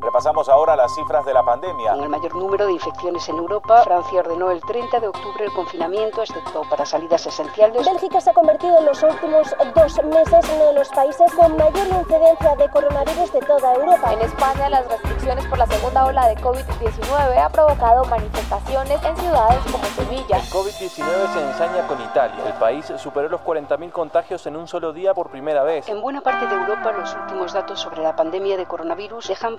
Repasamos ahora las cifras de la pandemia. Con el mayor número de infecciones en Europa, Francia ordenó el 30 de octubre el confinamiento, excepto para salidas esenciales. Bélgica se ha convertido en los últimos dos meses en uno de los países con mayor incidencia de coronavirus de toda Europa. En España, las restricciones por la segunda ola de COVID-19 ha provocado manifestaciones en ciudades como Sevilla. El COVID-19 se ensaña con Italia. El país superó los 40.000 contagios en un solo día por primera vez. En buena parte de Europa, los últimos datos sobre la pandemia de coronavirus dejan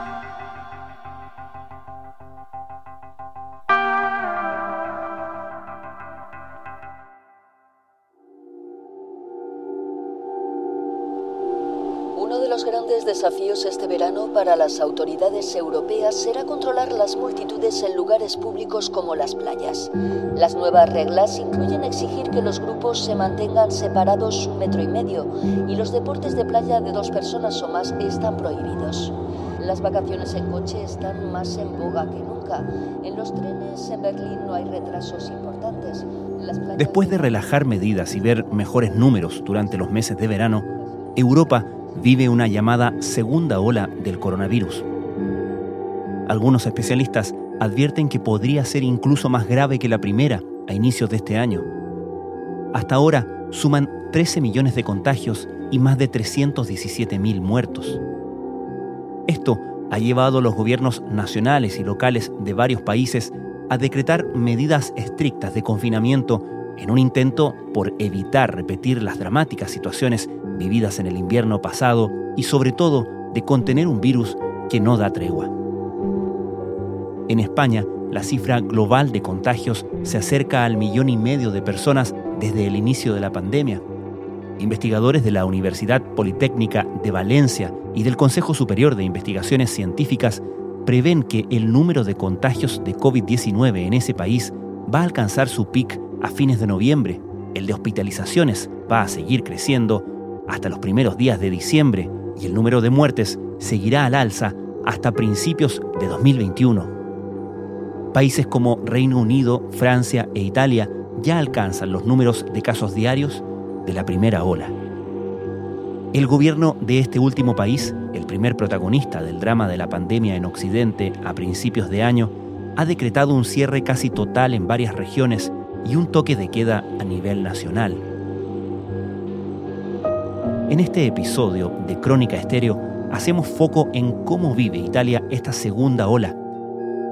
Europeas será controlar las multitudes en lugares públicos como las playas. Las nuevas reglas incluyen exigir que los grupos se mantengan separados un metro y medio y los deportes de playa de dos personas o más están prohibidos. Las vacaciones en coche están más en boga que nunca. En los trenes en Berlín no hay retrasos importantes. Después de relajar medidas y ver mejores números durante los meses de verano, Europa vive una llamada segunda ola del coronavirus. Algunos especialistas advierten que podría ser incluso más grave que la primera a inicios de este año. Hasta ahora suman 13 millones de contagios y más de 317 mil muertos. Esto ha llevado a los gobiernos nacionales y locales de varios países a decretar medidas estrictas de confinamiento en un intento por evitar repetir las dramáticas situaciones vividas en el invierno pasado y sobre todo de contener un virus que no da tregua. En España, la cifra global de contagios se acerca al millón y medio de personas desde el inicio de la pandemia. Investigadores de la Universidad Politécnica de Valencia y del Consejo Superior de Investigaciones Científicas prevén que el número de contagios de COVID-19 en ese país va a alcanzar su pic a fines de noviembre. El de hospitalizaciones va a seguir creciendo hasta los primeros días de diciembre y el número de muertes seguirá al alza hasta principios de 2021. Países como Reino Unido, Francia e Italia ya alcanzan los números de casos diarios de la primera ola. El gobierno de este último país, el primer protagonista del drama de la pandemia en Occidente a principios de año, ha decretado un cierre casi total en varias regiones y un toque de queda a nivel nacional. En este episodio de Crónica Estéreo hacemos foco en cómo vive Italia esta segunda ola,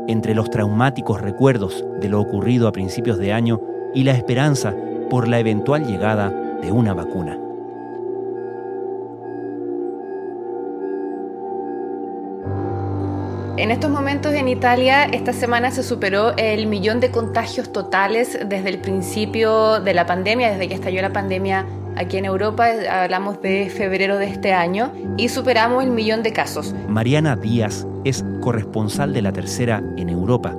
entre los traumáticos recuerdos de lo ocurrido a principios de año y la esperanza por la eventual llegada de una vacuna. En estos momentos en Italia, esta semana se superó el millón de contagios totales desde el principio de la pandemia, desde que estalló la pandemia aquí en Europa, hablamos de febrero de este año, y superamos el millón de casos. Mariana Díaz es corresponsal de la tercera en Europa.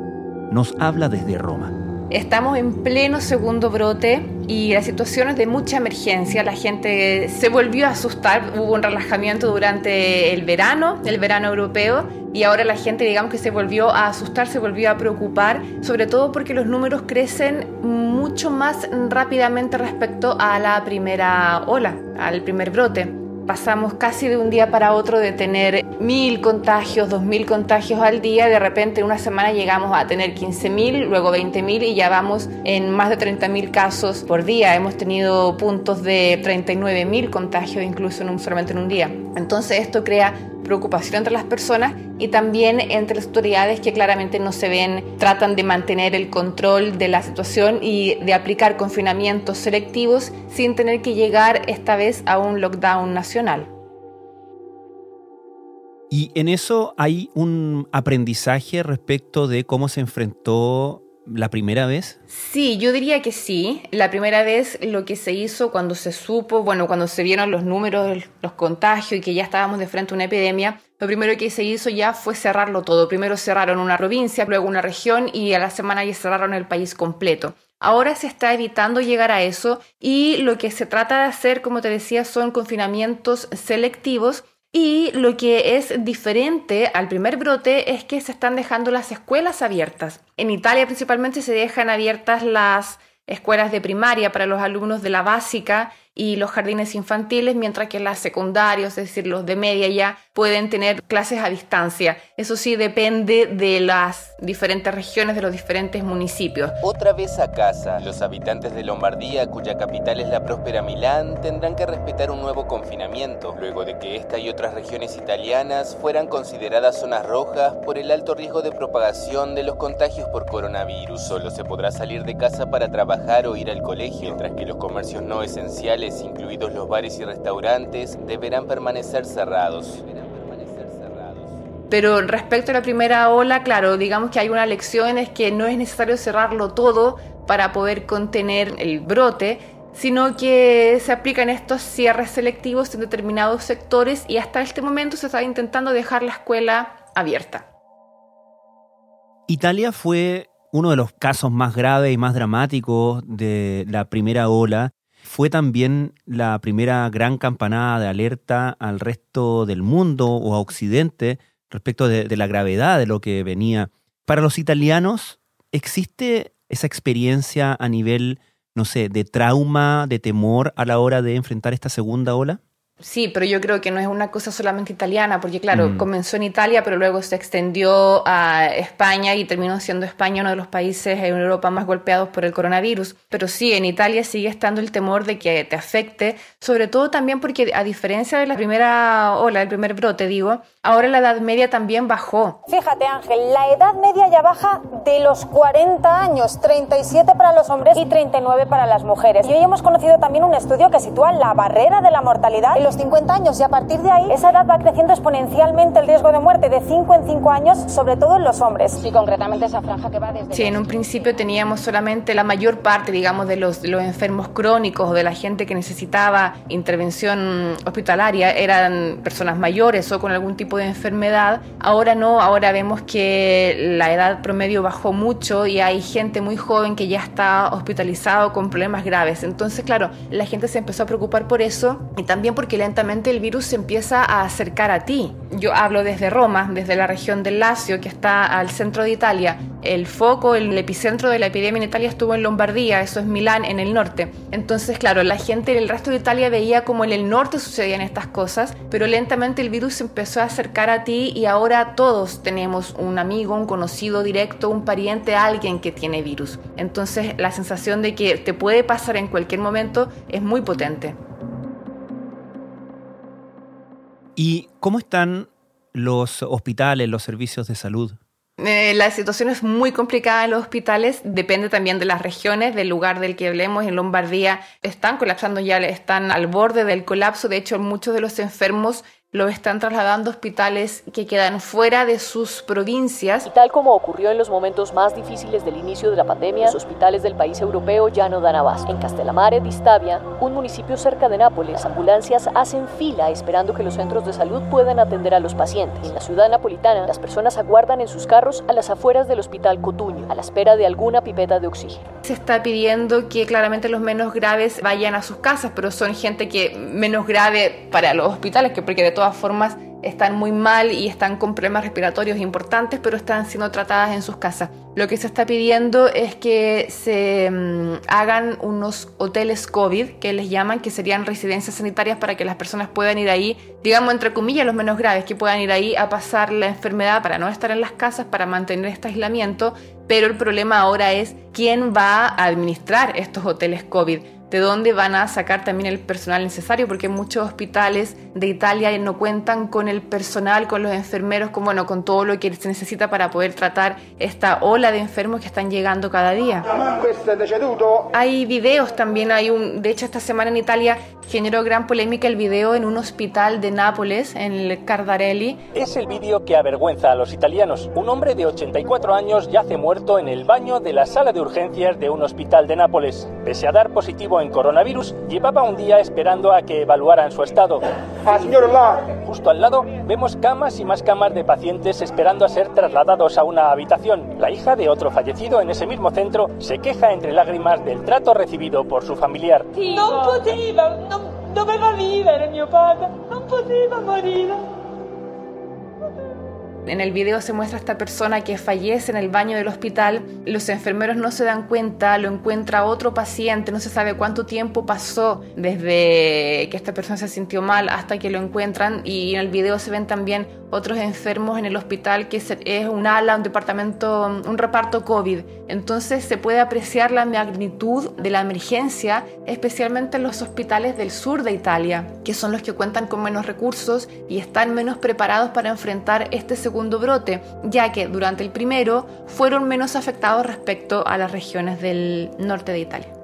Nos habla desde Roma. Estamos en pleno segundo brote y la situación es de mucha emergencia. La gente se volvió a asustar, hubo un relajamiento durante el verano, el verano europeo, y ahora la gente, digamos que se volvió a asustar, se volvió a preocupar, sobre todo porque los números crecen mucho más rápidamente respecto a la primera ola, al primer brote. Pasamos casi de un día para otro de tener mil contagios, dos mil contagios al día, de repente en una semana llegamos a tener 15 mil, luego 20 mil y ya vamos en más de 30 mil casos por día. Hemos tenido puntos de 39 mil contagios incluso en un, solamente en un día. Entonces esto crea preocupación entre las personas y también entre las autoridades que claramente no se ven, tratan de mantener el control de la situación y de aplicar confinamientos selectivos sin tener que llegar esta vez a un lockdown nacional. Y en eso hay un aprendizaje respecto de cómo se enfrentó la primera vez? Sí, yo diría que sí. La primera vez lo que se hizo cuando se supo, bueno, cuando se vieron los números, los contagios y que ya estábamos de frente a una epidemia, lo primero que se hizo ya fue cerrarlo todo. Primero cerraron una provincia, luego una región y a la semana ya cerraron el país completo. Ahora se está evitando llegar a eso y lo que se trata de hacer, como te decía, son confinamientos selectivos Y lo que es diferente al primer brote es que se están dejando las escuelas abiertas. En Italia principalmente se dejan abiertas las escuelas de primaria para los alumnos de la básica y los jardines infantiles, mientras que las secundarios, es decir, los de media ya, pueden tener clases a distancia. Eso sí depende de las diferentes regiones, de los diferentes municipios. Otra vez a casa, los habitantes de Lombardía, cuya capital es la próspera Milán, tendrán que respetar un nuevo confinamiento, luego de que esta y otras regiones italianas fueran consideradas zonas rojas por el alto riesgo de propagación de los contagios por coronavirus. Solo se podrá salir de casa para trabajar o ir al colegio, mientras que los comercios no esenciales incluidos los bares y restaurantes, deberán permanecer cerrados. Pero respecto a la primera ola, claro, digamos que hay una lección es que no es necesario cerrarlo todo para poder contener el brote, sino que se aplican estos cierres selectivos en determinados sectores y hasta este momento se está intentando dejar la escuela abierta. Italia fue uno de los casos más graves y más dramáticos de la primera ola fue también la primera gran campanada de alerta al resto del mundo o a Occidente respecto de, la gravedad de lo que venía. Para los italianos, ¿existe esa experiencia a nivel, no sé, de trauma, de temor a la hora de enfrentar esta segunda ola? Sí, pero yo creo que no es una cosa solamente italiana, porque claro, mm. comenzó en Italia, pero luego se extendió a España y terminó siendo España uno de los países en Europa más golpeados por el coronavirus. Pero sí, en Italia sigue estando el temor de que te afecte, sobre todo también porque a diferencia de la primera ola, el primer brote, digo, ahora la edad media también bajó. Fíjate Ángel, la edad media ya baja de los 40 años, 37 para los hombres y 39 para las mujeres. Y hoy hemos conocido también un estudio que sitúa la barrera de la mortalidad 50 años y a partir de ahí esa edad va creciendo exponencialmente el riesgo de muerte de 5 en 5 años, sobre todo en los hombres. Sí, concretamente esa franja que va desde... Sí, en un principio teníamos solamente la mayor parte, digamos, de los, los enfermos crónicos o de la gente que necesitaba intervención hospitalaria eran personas mayores o con algún tipo de enfermedad. Ahora no, ahora vemos que la edad promedio bajó mucho y hay gente muy joven que ya está hospitalizado con problemas graves. Entonces, claro, la gente se empezó a preocupar por eso y también porque lentamente el virus se empieza a acercar a ti. Yo hablo desde Roma, desde la región del Lacio, que está al centro de Italia. El foco, el epicentro de la epidemia en Italia estuvo en Lombardía, eso es Milán, en el norte. Entonces, claro, la gente del resto de Italia veía como en el norte sucedían estas cosas, pero lentamente el virus se empezó a acercar a ti y ahora todos tenemos un amigo, un conocido directo, un pariente, alguien que tiene virus. Entonces, la sensación de que te puede pasar en cualquier momento es muy potente. ¿Y cómo están los hospitales, los servicios de salud? Eh, la situación es muy complicada en los hospitales, depende también de las regiones, del lugar del que hablemos. En Lombardía están colapsando ya, están al borde del colapso. De hecho, muchos de los enfermos lo están trasladando a hospitales que quedan fuera de sus provincias. Y tal como ocurrió en los momentos más difíciles del inicio de la pandemia, los hospitales del país europeo ya no dan abasto. En Castellamare Distavia, un municipio cerca de Nápoles, las ambulancias hacen fila esperando que los centros de salud puedan atender a los pacientes. En la ciudad napolitana, las personas aguardan en sus carros a las afueras del hospital Cotuño, a la espera de alguna pipeta de oxígeno. Se está pidiendo que claramente los menos graves vayan a sus casas, pero son gente que menos grave para los hospitales, que porque de todas formas están muy mal y están con problemas respiratorios importantes, pero están siendo tratadas en sus casas. Lo que se está pidiendo es que se mm, hagan unos hoteles COVID, que les llaman, que serían residencias sanitarias para que las personas puedan ir ahí, digamos entre comillas, los menos graves, que puedan ir ahí a pasar la enfermedad para no estar en las casas, para mantener este aislamiento. Pero el problema ahora es quién va a administrar estos hoteles COVID de dónde van a sacar también el personal necesario, porque muchos hospitales de Italia no cuentan con el personal, con los enfermeros, con, bueno, con todo lo que se necesita para poder tratar esta ola de enfermos que están llegando cada día. Hay videos también, hay un, de hecho esta semana en Italia generó gran polémica el video en un hospital de Nápoles, en el Cardarelli. Es el vídeo que avergüenza a los italianos. Un hombre de 84 años yace muerto en el baño de la sala de urgencias de un hospital de Nápoles. Pese a dar positivo en coronavirus, llevaba un día esperando a que evaluaran su estado. Ah, Justo al lado vemos camas y más camas de pacientes esperando a ser trasladados a una habitación. La hija de otro fallecido en ese mismo centro se queja entre lágrimas del trato recibido por su familiar. No podía, no doveva vivere mio padre, non poteva morire. En el video se muestra a esta persona que fallece en el baño del hospital. Los enfermeros no se dan cuenta, lo encuentra otro paciente, no se sabe cuánto tiempo pasó desde que esta persona se sintió mal hasta que lo encuentran. Y en el video se ven también otros enfermos en el hospital que es un ala, un departamento, un reparto COVID. Entonces se puede apreciar la magnitud de la emergencia, especialmente en los hospitales del sur de Italia, que son los que cuentan con menos recursos y están menos preparados para enfrentar este segundo brote, ya que durante el primero fueron menos afectados respecto a las regiones del norte de Italia.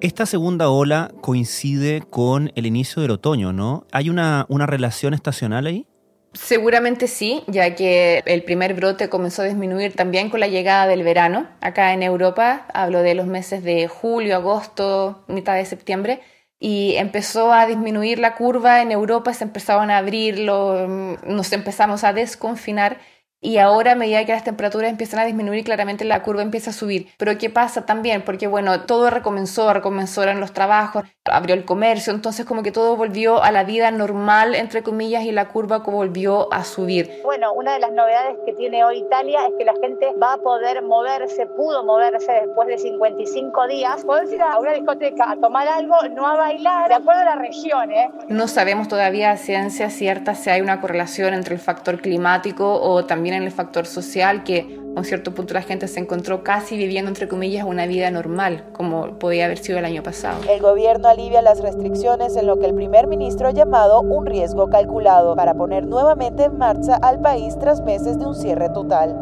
Esta segunda ola coincide con el inicio del otoño, ¿no? ¿Hay una, una relación estacional ahí? Seguramente sí, ya que el primer brote comenzó a disminuir también con la llegada del verano. Acá en Europa, hablo de los meses de julio, agosto, mitad de septiembre, y empezó a disminuir la curva en Europa, se empezaban a abrir, nos empezamos a desconfinar y ahora a medida que las temperaturas empiezan a disminuir, claramente la curva empieza a subir. Pero ¿qué pasa también? Porque bueno, todo recomenzó, en los trabajos, abrió el comercio, entonces como que todo volvió a la vida normal, entre comillas, y la curva volvió a subir. Bueno, una de las novedades que tiene hoy Italia es que la gente va a poder moverse, pudo moverse después de 55 días. Puedes ir a una discoteca a tomar algo, no a bailar, de acuerdo a la región. ¿eh? No sabemos todavía a ciencia cierta si hay una correlación entre el factor climático o también en el factor social que a un cierto punto la gente se encontró casi viviendo, entre comillas, una vida normal, como podía haber sido el año pasado. El gobierno alivia las restricciones en lo que el primer ministro ha llamado un riesgo calculado para poner nuevamente en marcha al país tras meses de un cierre total.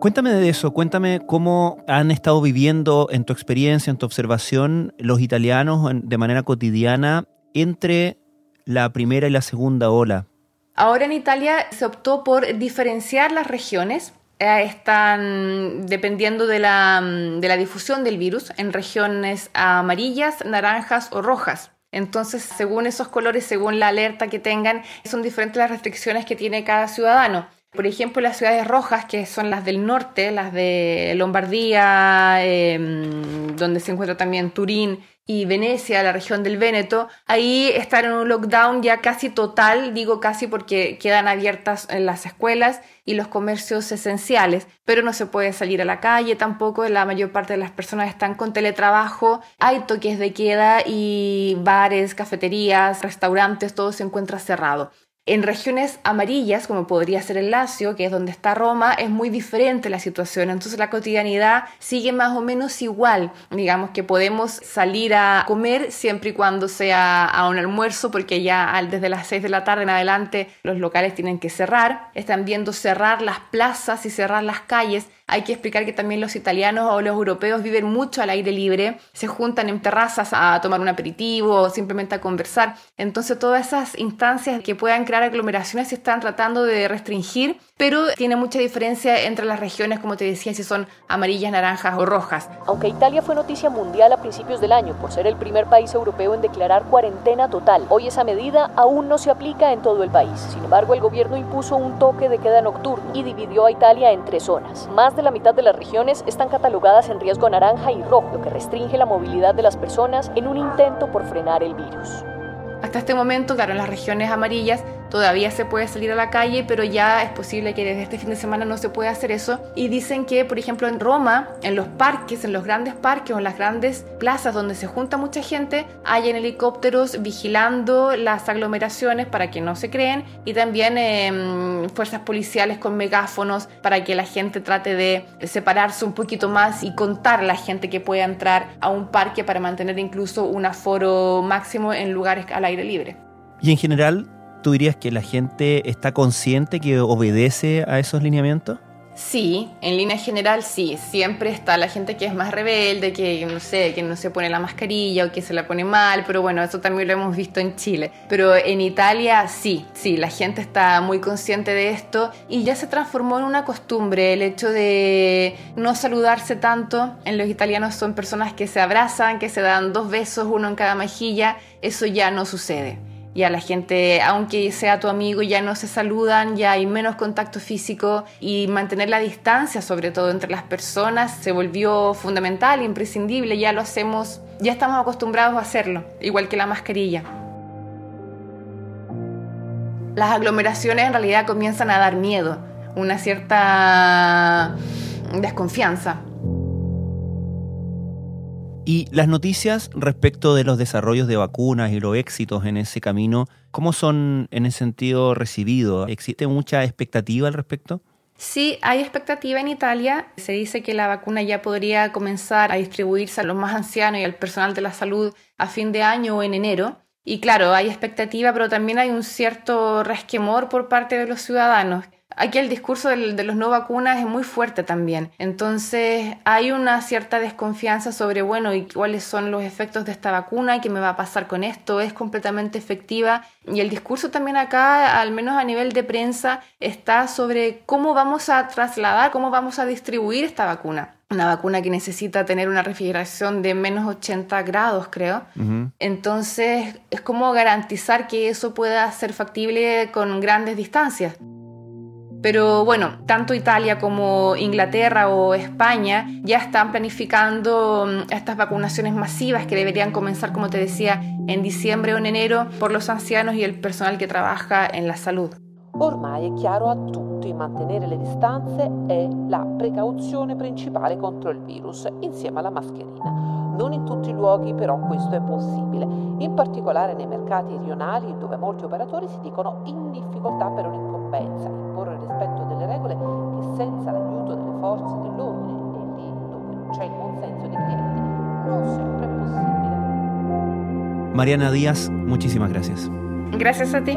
Cuéntame de eso, cuéntame cómo han estado viviendo en tu experiencia, en tu observación, los italianos de manera cotidiana entre la primera y la segunda ola Ahora en Italia se optó por diferenciar las regiones. Eh, están dependiendo de la, mm, de la difusión del virus en regiones amarillas, naranjas o rojas. Entonces, según esos colores, según la alerta que tengan, son diferentes las restricciones que tiene cada ciudadano. Por ejemplo, las ciudades rojas, que son las del norte, las de Lombardía, em, donde se encuentra también Turín y Venecia, la región del Véneto, ahí están en un lockdown ya casi total, digo casi porque quedan abiertas las escuelas y los comercios esenciales, pero no se puede salir a la calle tampoco, la mayor parte de las personas están con teletrabajo, hay toques de queda y bares, cafeterías, restaurantes, todo se encuentra cerrado. En regiones amarillas, como podría ser el Lacio, que es donde está Roma, es muy diferente la situación. Entonces la cotidianidad sigue más o menos igual. Digamos que podemos salir a comer siempre y cuando sea a un almuerzo, porque ya desde las 6 de la tarde en adelante los locales tienen que cerrar. Están viendo cerrar las plazas y cerrar las calles hay que explicar que también los italianos o los europeos viven mucho al aire libre, se juntan en terrazas a tomar un aperitivo o simplemente a conversar. Entonces todas esas instancias que puedan crear aglomeraciones se están tratando de restringir pero tiene mucha diferencia entre las regiones, como te decía, si son amarillas, naranjas o rojas. Aunque Italia fue noticia mundial a principios del año por ser el primer país europeo en declarar cuarentena total, hoy esa medida aún no se aplica en todo el país. Sin embargo, el gobierno impuso un toque de queda nocturno y dividió a Italia en tres zonas. Más de la mitad de las regiones están catalogadas en riesgo naranja y rojo, lo que restringe la movilidad de las personas en un intento por frenar el virus. Hasta este momento, claro, las regiones amarillas todavía se puede salir a la calle, pero ya es posible que desde este fin de semana no se pueda hacer eso. Y dicen que, por ejemplo, en Roma, en los parques, en los grandes parques o en las grandes plazas donde se junta mucha gente, hay helicópteros vigilando las aglomeraciones para que no se creen y también em, fuerzas policiales con megáfonos para que la gente trate de separarse un poquito más y contar a la gente que pueda entrar a un parque para mantener incluso un aforo máximo en lugares al aire libre. Y en general, ¿tú dirías que la gente está consciente que obedece a esos lineamientos? Sí, en línea general sí, siempre está la gente que es más rebelde, que no sé, que no se pone la mascarilla o que se la pone mal, pero bueno, eso también lo hemos visto en Chile. Pero en Italia sí, sí, la gente está muy consciente de esto y ya se transformó en una costumbre el hecho de no saludarse tanto. En los italianos son personas que se abrazan, que se dan dos besos, uno en cada mejilla, eso ya no sucede. Ya la gente, aunque sea tu amigo, ya no se saludan, ya hay menos contacto físico y mantener la distancia, sobre todo entre las personas, se volvió fundamental, imprescindible. Ya lo hacemos, ya estamos acostumbrados a hacerlo, igual que la mascarilla. Las aglomeraciones en realidad comienzan a dar miedo, una cierta desconfianza. Y las noticias respecto de los desarrollos de vacunas y los éxitos en ese camino, ¿cómo son en ese sentido recibidos? ¿Existe mucha expectativa al respecto? Sí, hay expectativa en Italia. Se dice que la vacuna ya podría comenzar a distribuirse a los más ancianos y al personal de la salud a fin de año o en enero. Y claro, hay expectativa, pero también hay un cierto resquemor por parte de los ciudadanos. Aquí el discurso de los no vacunas es muy fuerte también. Entonces hay una cierta desconfianza sobre, bueno, ¿y cuáles son los efectos de esta vacuna? ¿Qué me va a pasar con esto? ¿Es completamente efectiva? Y el discurso también acá, al menos a nivel de prensa, está sobre cómo vamos a trasladar, cómo vamos a distribuir esta vacuna una vacuna que necesita tener una refrigeración de menos 80 grados, creo. Entonces, es como garantizar que eso pueda ser factible con grandes distancias. Pero bueno, tanto Italia como Inglaterra o España ya están planificando mm, estas vacunaciones masivas que deberían comenzar, como te decía, en diciembre o en enero por los ancianos y el personal que trabaja en la salud. Ormai è chiaro a tutti mantenere le distanze è la precauzione principale contro il virus, insieme alla mascherina. Non in tutti i luoghi però questo è possibile, in particolare nei mercati rionali dove molti operatori si dicono in difficoltà per un'incombenza, Mariana Díaz, muchísimas gracias. Gracias a ti.